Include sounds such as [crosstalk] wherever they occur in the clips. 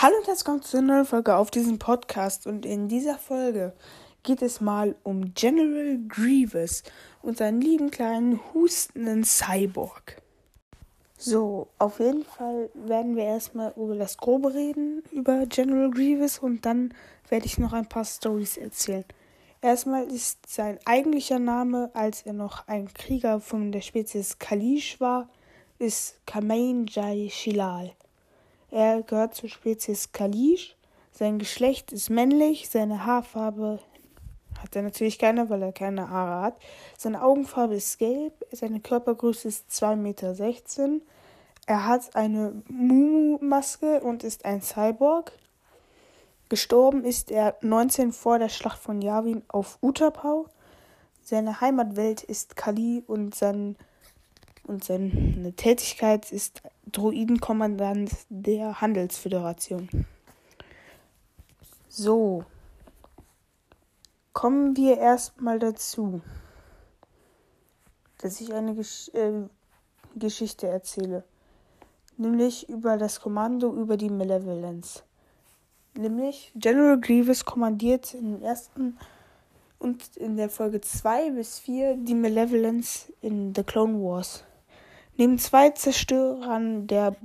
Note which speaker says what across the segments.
Speaker 1: Hallo und herzlich willkommen zu einer neuen Folge auf diesem Podcast. Und in dieser Folge geht es mal um General Grievous und seinen lieben kleinen hustenden Cyborg. So, auf jeden Fall werden wir erstmal über das Grobe reden, über General Grievous und dann werde ich noch ein paar Stories erzählen. Erstmal ist sein eigentlicher Name, als er noch ein Krieger von der Spezies Kalish war, ist Kamain Jai Shilal. Er gehört zur Spezies Kalish. Sein Geschlecht ist männlich, seine Haarfarbe hat er natürlich keine, weil er keine Haare hat. Seine Augenfarbe ist gelb, seine Körpergröße ist 2,16 Meter. Er hat eine Mumu-Maske und ist ein Cyborg. Gestorben ist er 19 vor der Schlacht von Yavin auf Utapau. Seine Heimatwelt ist Kali und, sein, und seine Tätigkeit ist Druidenkommandant der Handelsföderation. So, kommen wir erstmal dazu, dass ich eine Gesch äh, Geschichte erzähle, nämlich über das Kommando über die Malevolence. Nämlich General Grievous kommandiert im ersten und in der Folge 2 bis 4 die Malevolence in The Clone Wars. Neben zwei Zerstörern der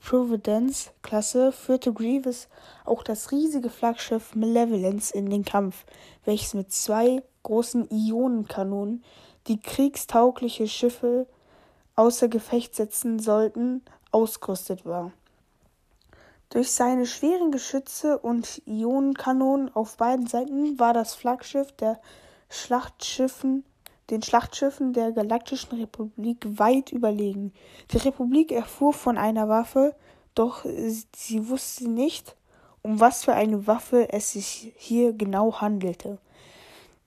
Speaker 1: Providence-Klasse führte Grievous auch das riesige Flaggschiff Malevolence in den Kampf, welches mit zwei großen Ionenkanonen die kriegstaugliche Schiffe außer Gefecht setzen sollten, ausgerüstet war. Durch seine schweren Geschütze und Ionenkanonen auf beiden Seiten war das Flaggschiff der Schlachtschiffen, den Schlachtschiffen der Galaktischen Republik weit überlegen. Die Republik erfuhr von einer Waffe, doch sie wusste nicht, um was für eine Waffe es sich hier genau handelte.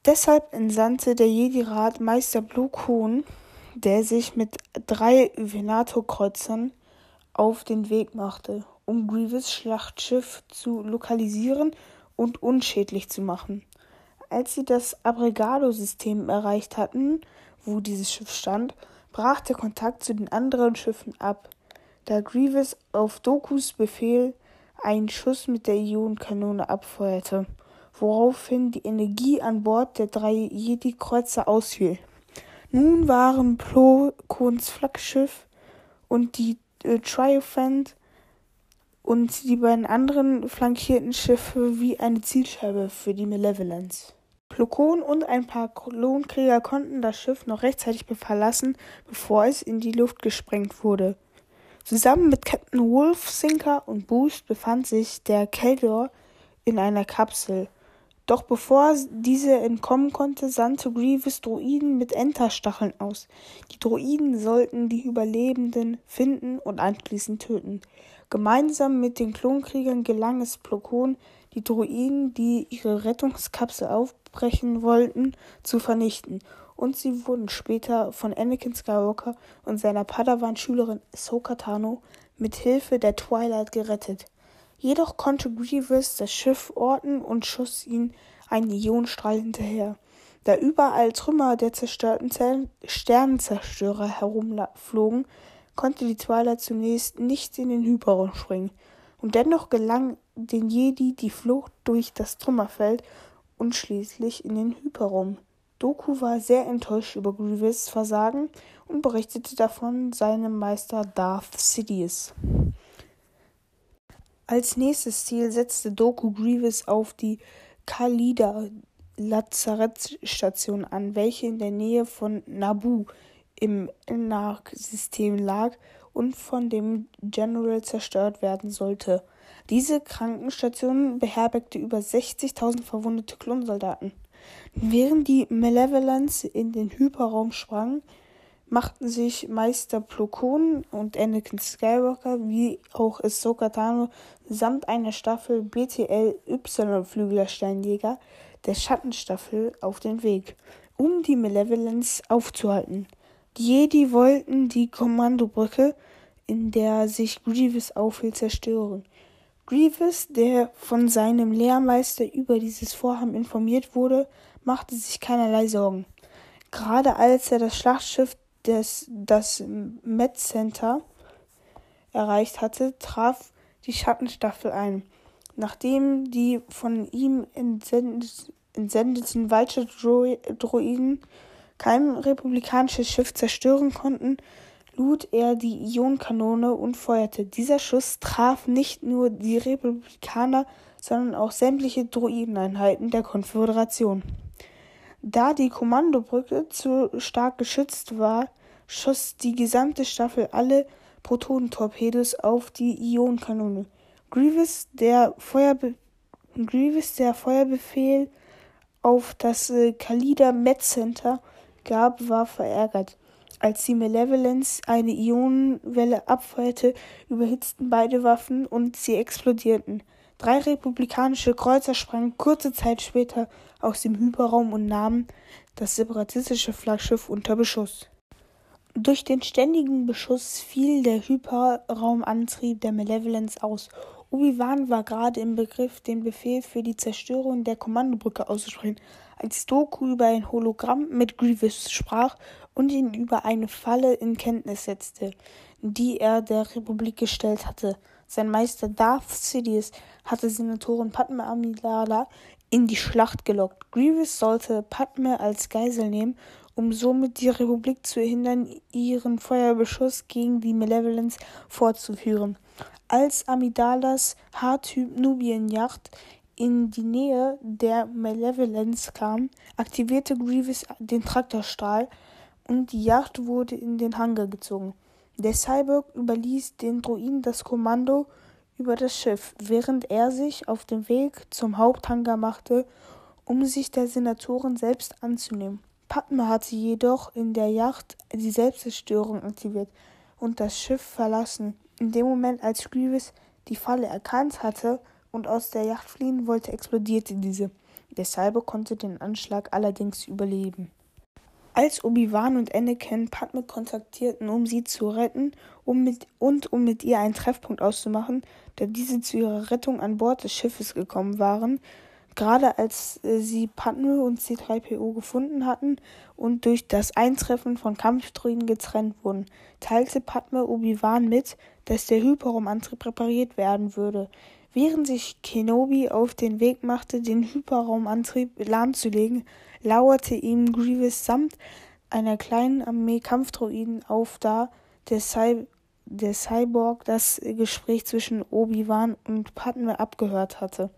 Speaker 1: Deshalb entsandte der Jedi-Rat Meister Blue Coon, der sich mit drei Venator-Kreuzern auf den Weg machte, um Grievous Schlachtschiff zu lokalisieren und unschädlich zu machen. Als sie das Abregado-System erreicht hatten, wo dieses Schiff stand, brach der Kontakt zu den anderen Schiffen ab, da Grievous auf Dokus Befehl einen Schuss mit der Ionenkanone abfeuerte, woraufhin die Energie an Bord der drei Jedi-Kreuzer ausfiel. Nun waren Plo Kons Flaggschiff und die äh, Triumphant und die beiden anderen flankierten Schiffe wie eine Zielscheibe für die Malevolence. Plukon und ein paar Klonkrieger konnten das Schiff noch rechtzeitig verlassen, bevor es in die Luft gesprengt wurde. Zusammen mit Captain Wolf, Sinker und Boost befand sich der Keldor in einer Kapsel. Doch bevor diese entkommen konnte, sandte Grievous Droiden mit Enterstacheln aus. Die Droiden sollten die Überlebenden finden und anschließend töten. Gemeinsam mit den Klonkriegern gelang es Plokon, die Droiden, die ihre Rettungskapsel aufbrechen wollten, zu vernichten. Und sie wurden später von Anakin Skywalker und seiner Padawan-Schülerin Ahsoka Tano mit Hilfe der Twilight gerettet. Jedoch konnte Grievous das Schiff orten und schoss ihn einen Ionenstrahl hinterher. Da überall Trümmer der zerstörten Sternenzerstörer herumflogen, konnte die Twilight zunächst nicht in den Hyperraum springen, und dennoch gelang den Jedi die Flucht durch das Trümmerfeld und schließlich in den Hyperraum. Doku war sehr enttäuscht über Grievous Versagen und berichtete davon seinem Meister Darth Sidious. Als nächstes Ziel setzte Doku Grievous auf die Khalida Lazarettstation an, welche in der Nähe von Naboo im Narc-System lag und von dem General zerstört werden sollte. Diese Krankenstation beherbergte über 60.000 verwundete Klonsoldaten. Während die Malevolence in den Hyperraum sprang, machten sich Meister Plokon und Anakin Skywalker wie auch Ahsoka Tano samt einer Staffel BTL Y-Flüglersteinjäger der Schattenstaffel auf den Weg, um die Malevolence aufzuhalten. Die Jedi wollten die Kommandobrücke, in der sich Grievous aufhielt, zerstören. Grievous, der von seinem Lehrmeister über dieses Vorhaben informiert wurde, machte sich keinerlei Sorgen. Gerade als er das Schlachtschiff des das Med Center erreicht hatte, traf die Schattenstaffel ein. Nachdem die von ihm entsendeten Vulture-Droiden kein republikanisches Schiff zerstören konnten, lud er die Ionenkanone und feuerte. Dieser Schuss traf nicht nur die Republikaner, sondern auch sämtliche Droideneinheiten der Konföderation. Da die Kommandobrücke zu stark geschützt war, schoss die gesamte Staffel alle Protonentorpedos auf die Ionenkanone. Grievous, der, Feuerbe Grievous, der Feuerbefehl auf das äh, Kalida Med Center gab, war verärgert. Als die Malevolence eine Ionenwelle abfeuerte, überhitzten beide Waffen und sie explodierten. Drei republikanische Kreuzer sprangen kurze Zeit später aus dem Hyperraum und nahmen das separatistische Flaggschiff unter Beschuss. Durch den ständigen Beschuss fiel der Hyperraumantrieb der Malevolence aus. Obi-Wan war gerade im Begriff, den Befehl für die Zerstörung der Kommandobrücke auszusprechen, als Doku über ein Hologramm mit Grievous sprach und ihn über eine Falle in Kenntnis setzte, die er der Republik gestellt hatte. Sein Meister Darth Sidious hatte Senatorin Padme Amidala in die Schlacht gelockt. Grievous sollte Padme als Geisel nehmen, um somit die Republik zu hindern, ihren Feuerbeschuss gegen die Malevolence fortzuführen. Als Amidalas H-Typ Nubienjacht in die Nähe der Malevolence kam, aktivierte Grievous den Traktorstrahl und die Yacht wurde in den Hangar gezogen. Der Cyborg überließ den Droiden das Kommando über das Schiff, während er sich auf den Weg zum Haupthangar machte, um sich der Senatoren selbst anzunehmen. Padme hatte jedoch in der Yacht die Selbstzerstörung aktiviert und das Schiff verlassen. In dem Moment, als Grievous die Falle erkannt hatte, und aus der Yacht fliehen wollte, explodierte diese. Der Cyber konnte den Anschlag allerdings überleben. Als Obi-Wan und Anakin Padme kontaktierten, um sie zu retten um mit, und um mit ihr einen Treffpunkt auszumachen, da diese zu ihrer Rettung an Bord des Schiffes gekommen waren, gerade als äh, sie Padme und C3PO gefunden hatten und durch das Eintreffen von Kampfdroiden getrennt wurden, teilte Padme Obi-Wan mit, dass der Hyperraumantrieb repariert werden würde. Während sich Kenobi auf den Weg machte, den Hyperraumantrieb lahmzulegen, lauerte ihm Grievous samt einer kleinen Armee Kampfdroiden auf, da der, Cy der Cyborg das Gespräch zwischen Obi-Wan und Padme abgehört hatte.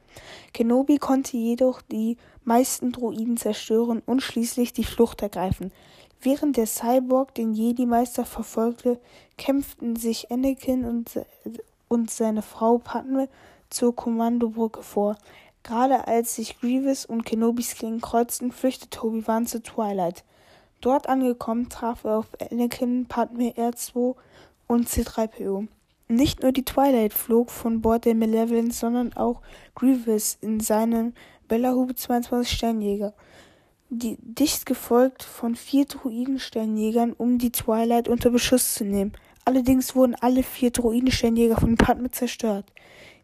Speaker 1: Kenobi konnte jedoch die meisten Droiden zerstören und schließlich die Flucht ergreifen. Während der Cyborg den Jedi-Meister verfolgte, kämpften sich Anakin und, und seine Frau Padme zur Kommandobrücke vor. Gerade als sich Grievous und Kenobis Klingen kreuzten, flüchtete Obi-Wan zu Twilight. Dort angekommen traf er auf Anakin, Padme R2 und C3PO. Nicht nur die Twilight flog von Bord der Malevolence, sondern auch Grievous in seinem Bellahube 22 Sternjäger. Die, dicht gefolgt von vier Druiden-Sternjägern, um die Twilight unter Beschuss zu nehmen. Allerdings wurden alle vier Druiden-Sternjäger von Padme zerstört.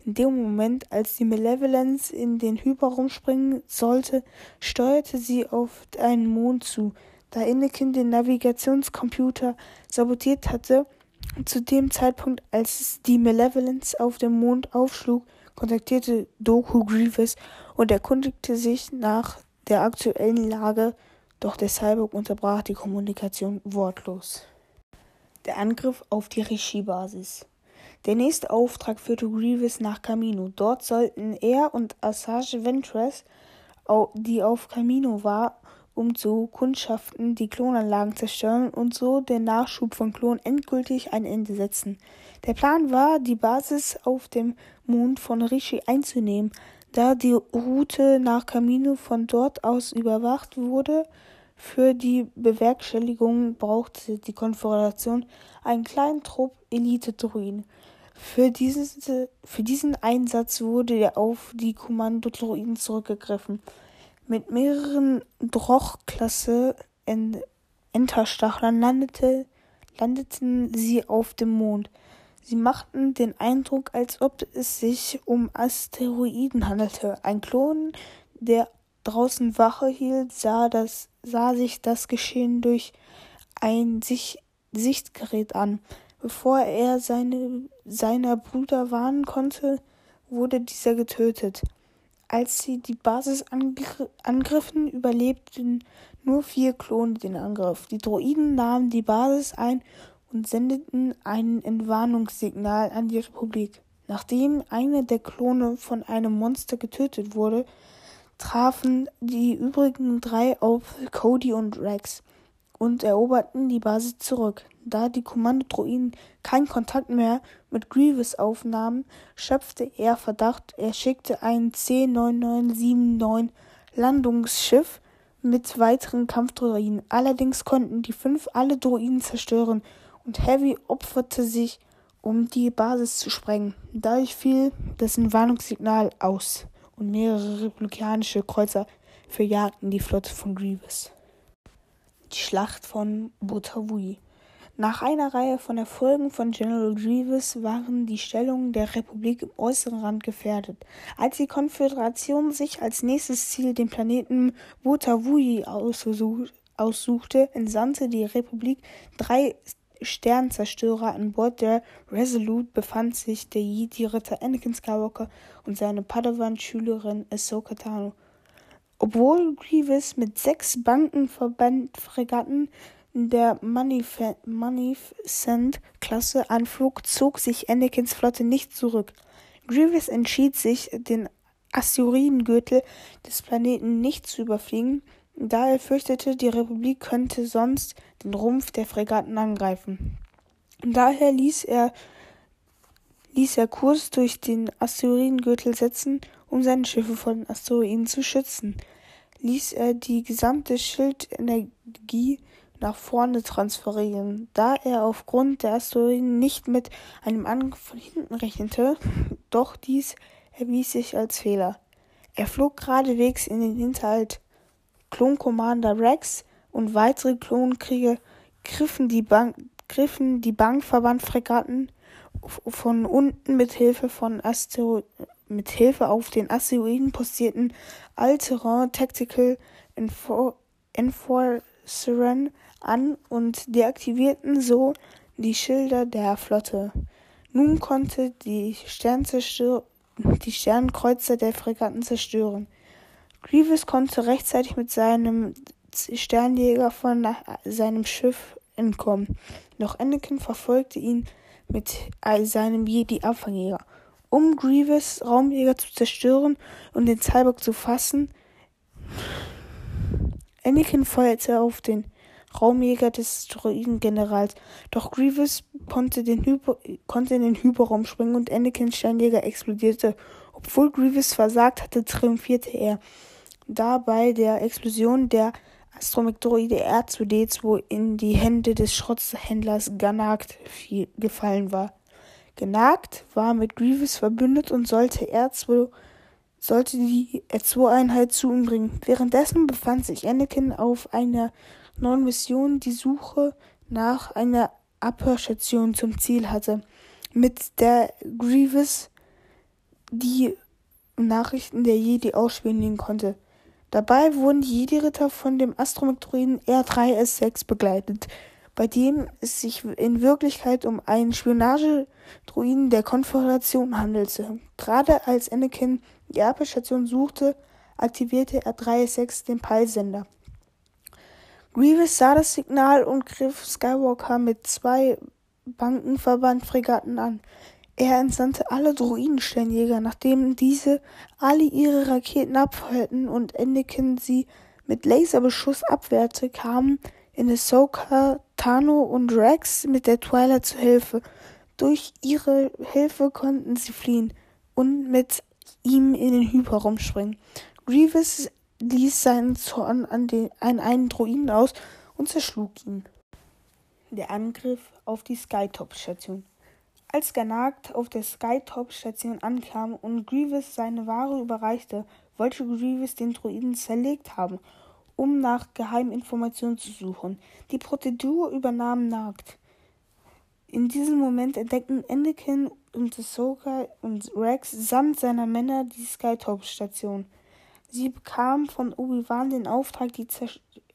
Speaker 1: In dem Moment, als die Malevolence in den Hyperraum springen sollte, steuerte sie auf einen Mond zu, da Anakin den Navigationscomputer sabotiert hatte. Zu dem Zeitpunkt, als die Malevolence auf dem Mond aufschlug, kontaktierte Doku Grievous und erkundigte sich nach der aktuellen Lage, doch der Cyborg unterbrach die Kommunikation wortlos. Der Angriff auf die Rishi-Basis. Der nächste Auftrag führte Grievous nach Camino. Dort sollten er und Asajj Ventress, die auf Camino war, um zu kundschaften, die Klonanlagen zerstören und so den Nachschub von Klonen endgültig ein Ende setzen. Der Plan war, die Basis auf dem Mond von Rishi einzunehmen, da die Route nach Camino von dort aus überwacht wurde. Für die Bewerkstelligung brauchte die Konföderation einen kleinen Trupp Elite-Druiden. Für, für diesen Einsatz wurde auf die Kommando-Droiden zurückgegriffen. Mit mehreren Droch-Klasse Enterstachlern landete, landeten sie auf dem Mond. Sie machten den Eindruck, als ob es sich um Asteroiden handelte. Ein Klon, der draußen Wache hielt, sah, das, sah sich das Geschehen durch ein sich Sichtgerät an. Bevor er seine, seiner Brüder warnen konnte, wurde dieser getötet. Als sie die Basis angr angriffen, überlebten nur vier Klone den Angriff. Die Droiden nahmen die Basis ein und sendeten ein Entwarnungssignal an die Republik. Nachdem einer der Klone von einem Monster getötet wurde, trafen die übrigen drei auf Cody und Rex und eroberten die Basis zurück. Da die Kommandodroiden keinen Kontakt mehr mit Grievous aufnahmen, schöpfte er Verdacht. Er schickte ein C-9979 Landungsschiff mit weiteren Kampfdroiden. Allerdings konnten die fünf alle Droiden zerstören und Heavy opferte sich, um die Basis zu sprengen. Dadurch fiel das Warnungssignal aus und mehrere republikanische Kreuzer verjagten die Flotte von Grievous. Die Schlacht von Butawui. Nach einer Reihe von Erfolgen von General Grievous waren die Stellungen der Republik im äußeren Rand gefährdet. Als die Konföderation sich als nächstes Ziel den Planeten Butawui aussuchte, entsandte die Republik drei Sternzerstörer an Bord der Resolute befand sich der Jedi-Ritter Anakin Skywalker und seine Padawan-Schülerin Ahsoka Tano. Obwohl Grievous mit sechs Bankenverband-Fregatten der Magnificent-Klasse anflog, zog sich Anakins Flotte nicht zurück. Grievous entschied sich, den Asteroidengürtel des Planeten nicht zu überfliegen, da er fürchtete, die Republik könnte sonst den Rumpf der Fregatten angreifen. Daher ließ er, ließ er Kurs durch den Asteroidengürtel setzen, um seine Schiffe vor den Asteroiden zu schützen. Ließ er die gesamte Schildenergie nach vorne transferieren, da er aufgrund der Asteroiden nicht mit einem Angriff von hinten rechnete, [laughs] doch dies erwies sich als Fehler. Er flog geradewegs in den Hinterhalt Klon-Commander Rex und weitere Klonkrieger griffen die, Bank griffen die Bankverband-Fregatten von unten mit Hilfe von Astero mit Hilfe auf den Asteroiden postierten All-Terrain Tactical Enfor Enforceren an und deaktivierten so die Schilder der Flotte. Nun konnte die, die Sternkreuzer der Fregatten zerstören. Grievous konnte rechtzeitig mit seinem Sternjäger von seinem Schiff entkommen, doch Anakin verfolgte ihn mit seinem Jedi-Abfangjäger. Um Grievous Raumjäger zu zerstören und den Cyborg zu fassen, Anakin feuerte auf den Raumjäger des Droidengenerals, doch Grievous konnte, den Hyper konnte in den Hyperraum springen und Anakins Sternjäger explodierte. Obwohl Grievous versagt hatte, triumphierte er da bei der Explosion der Astromektroide R2D2 in die Hände des Schrotthändlers Ganagt gefallen war. Genagt war mit Grievous verbündet und sollte R2 sollte die R2-Einheit zu ihm bringen. Währenddessen befand sich Anakin auf einer neuen Mission, die Suche nach einer Abhörstation zum Ziel hatte, mit der Grievous die Nachrichten der Jedi ausspionieren konnte. Dabei wurden die Jedi-Ritter von dem Astromektroiden R3S6 begleitet, bei dem es sich in Wirklichkeit um einen Spionagedroiden der Konföderation handelte. Gerade als Anakin die Abbestation suchte, aktivierte R3S6 den Peilsender. Grievous sah das Signal und griff Skywalker mit zwei Bankenverband-Fregatten an. Er entsandte alle Druidensternjäger, nachdem diese alle ihre Raketen abfeuerten und Anakin sie mit Laserbeschuss abwehrte, kamen in Ahsoka, Tano und Rex mit der Twilight zu Hilfe. Durch ihre Hilfe konnten sie fliehen und mit ihm in den Hyperraum springen. Grievous ließ seinen Zorn an, den, an einen Druiden aus und zerschlug ihn. Der Angriff auf die Skytop-Station. Als Ganagt auf der Skytop-Station ankam und Grievous seine Ware überreichte, wollte Grievous den Druiden zerlegt haben, um nach geheimen Informationen zu suchen. Die Prozedur übernahm Nagt. In diesem Moment entdeckten Anakin und Ahsoka und Rex samt seiner Männer die Skytop-Station. Sie bekamen von Obi-Wan den Auftrag, die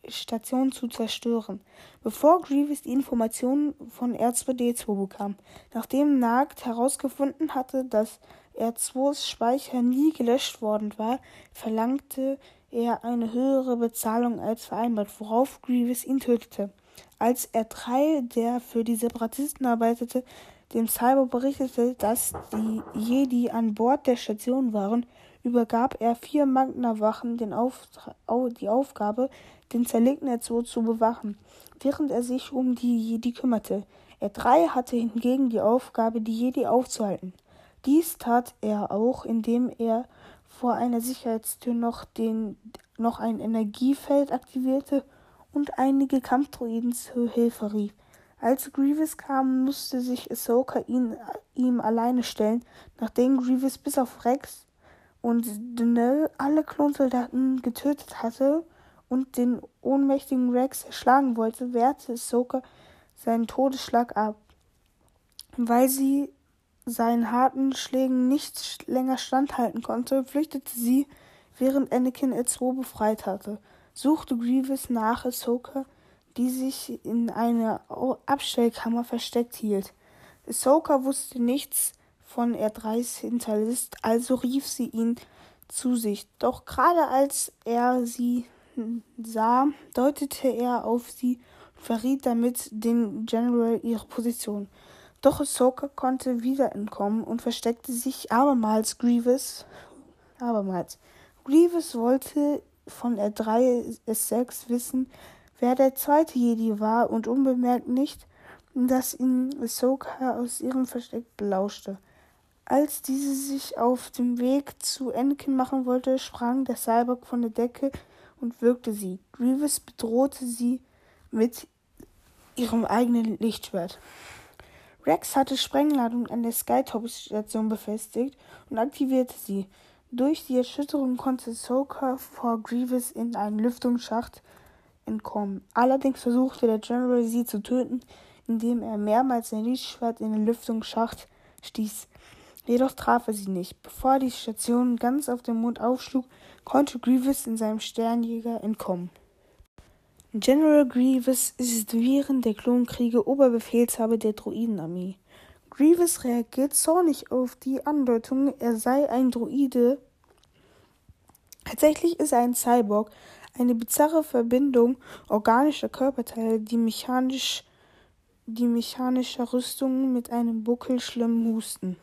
Speaker 1: Station zu zerstören, bevor Grievous die Informationen von R2D2 bekam. Nachdem Nagt herausgefunden hatte, dass R2s Speicher nie gelöscht worden war, verlangte er eine höhere Bezahlung als vereinbart, worauf Grievous ihn tötete. Als R3, der für die Separatisten arbeitete, dem Cyber berichtete, dass die Jedi an Bord der Station waren, übergab er vier Magna-Wachen die Aufgabe, den zerlegten R2 zu bewachen, während er sich um die Jedi kümmerte. R3 hatte hingegen die Aufgabe, die Jedi aufzuhalten. Dies tat er auch, indem er vor einer Sicherheitstür noch, den, noch ein Energiefeld aktivierte und einige Kampfdroiden zur Hilfe rief. Als Grievous kam, musste sich Ahsoka ihn, ihm alleine stellen, nachdem Grievous bis auf Rex und Denell alle Klonsoldaten getötet hatte und den ohnmächtigen Rex erschlagen wollte, wehrte Ahsoka seinen Todesschlag ab. Weil sie seinen harten Schlägen nicht länger standhalten konnte, flüchtete sie, während Anakin R2 befreit hatte. Suchte Grievous nach Ahsoka, die sich in einer Abstellkammer versteckt hielt. Ahsoka wusste nichts von R3s Hinterlist, also rief sie ihn zu sich. Doch gerade als er sie sah, deutete er auf sie und verriet damit dem General ihre Position. Doch Ahsoka konnte wieder entkommen und versteckte sich abermals Grievous. Abermals. Grievous wollte von R3 S6 wissen, wer der zweite Jedi war und unbemerkt nicht, dass ihn Ahsoka aus ihrem Versteck belauschte. Als diese sich auf dem Weg zu Anakin machen wollte, sprang der Cyborg von der Decke und wirkte sie. Grievous bedrohte sie mit ihrem eigenen Lichtschwert. Rex hatte Sprengladungen an der Skytop-Station befestigt und aktivierte sie. Durch die Erschütterung konnte Ahsoka vor Grievous in einen Lüftungsschacht entkommen. Allerdings versuchte der General sie zu töten, indem er mehrmals sein Lichtschwert in den Lüftungsschacht stieß. Jedoch traf er sie nicht. Bevor die Station ganz auf den Mond aufschlug, konnte Grievous in seinem Sternjäger entkommen. General Grievous ist während der Klonkriege Oberbefehlshaber der Droidenarmee. Grievous reagiert zornig auf die Andeutung, er sei ein Droide. Tatsächlich ist er ein Cyborg, eine bizarre Verbindung organischer Körperteile, die mechanisch die mechanischer Rüstung mit einem Buckel schlimm husten.